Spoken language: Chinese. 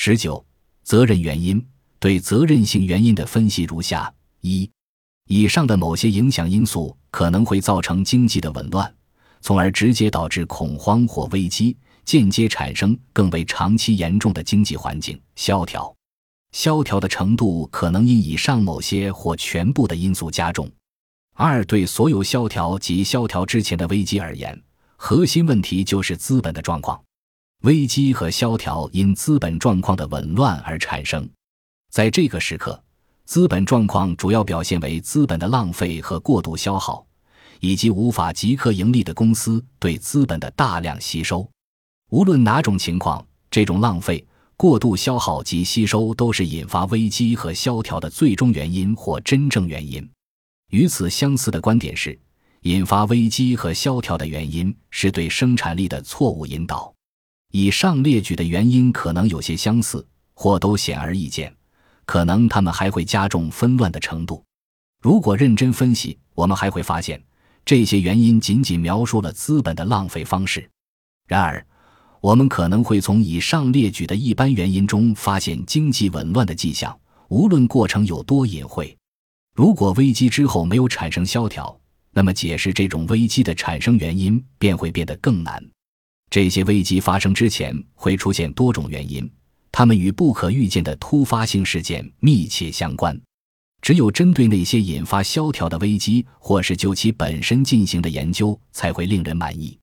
十九、责任原因对责任性原因的分析如下：一、以上的某些影响因素可能会造成经济的紊乱，从而直接导致恐慌或危机，间接产生更为长期严重的经济环境萧条。萧条的程度可能因以上某些或全部的因素加重。二、对所有萧条及萧条之前的危机而言，核心问题就是资本的状况。危机和萧条因资本状况的紊乱而产生，在这个时刻，资本状况主要表现为资本的浪费和过度消耗，以及无法即刻盈利的公司对资本的大量吸收。无论哪种情况，这种浪费、过度消耗及吸收都是引发危机和萧条的最终原因或真正原因。与此相似的观点是，引发危机和萧条的原因是对生产力的错误引导。以上列举的原因可能有些相似，或都显而易见，可能他们还会加重纷乱的程度。如果认真分析，我们还会发现，这些原因仅仅描述了资本的浪费方式。然而，我们可能会从以上列举的一般原因中发现经济紊乱的迹象，无论过程有多隐晦。如果危机之后没有产生萧条，那么解释这种危机的产生原因便会变得更难。这些危机发生之前会出现多种原因，它们与不可预见的突发性事件密切相关。只有针对那些引发萧条的危机，或是就其本身进行的研究，才会令人满意。